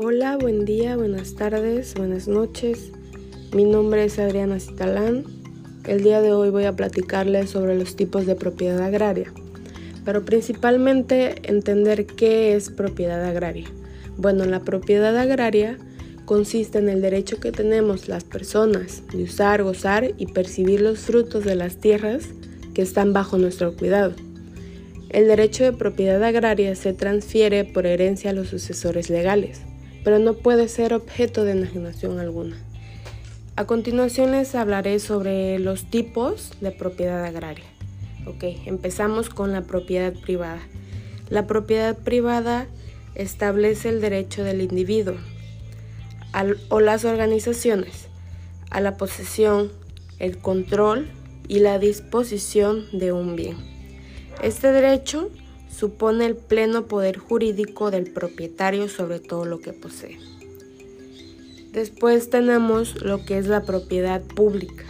Hola, buen día, buenas tardes, buenas noches. Mi nombre es Adriana Citalán. El día de hoy voy a platicarles sobre los tipos de propiedad agraria, pero principalmente entender qué es propiedad agraria. Bueno, la propiedad agraria consiste en el derecho que tenemos las personas de usar, gozar y percibir los frutos de las tierras que están bajo nuestro cuidado. El derecho de propiedad agraria se transfiere por herencia a los sucesores legales, pero no puede ser objeto de enajenación alguna. A continuación les hablaré sobre los tipos de propiedad agraria. Ok, empezamos con la propiedad privada. La propiedad privada establece el derecho del individuo o las organizaciones a la posesión, el control y la disposición de un bien. Este derecho supone el pleno poder jurídico del propietario sobre todo lo que posee. Después tenemos lo que es la propiedad pública.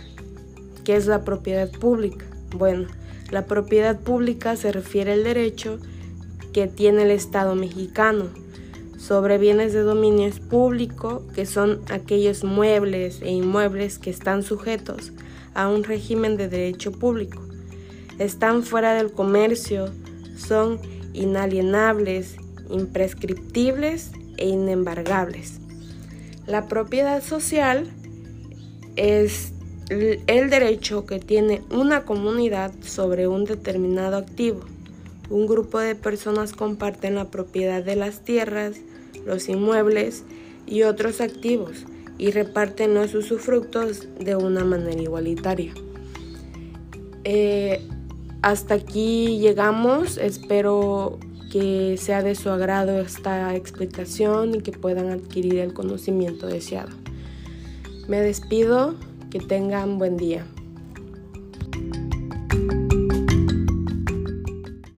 ¿Qué es la propiedad pública? Bueno, la propiedad pública se refiere al derecho que tiene el Estado mexicano sobre bienes de dominio público, que son aquellos muebles e inmuebles que están sujetos a un régimen de derecho público están fuera del comercio, son inalienables, imprescriptibles e inembargables. La propiedad social es el derecho que tiene una comunidad sobre un determinado activo. Un grupo de personas comparten la propiedad de las tierras, los inmuebles y otros activos y reparten los usufructos de una manera igualitaria. Eh, hasta aquí llegamos. Espero que sea de su agrado esta explicación y que puedan adquirir el conocimiento deseado. Me despido, que tengan buen día.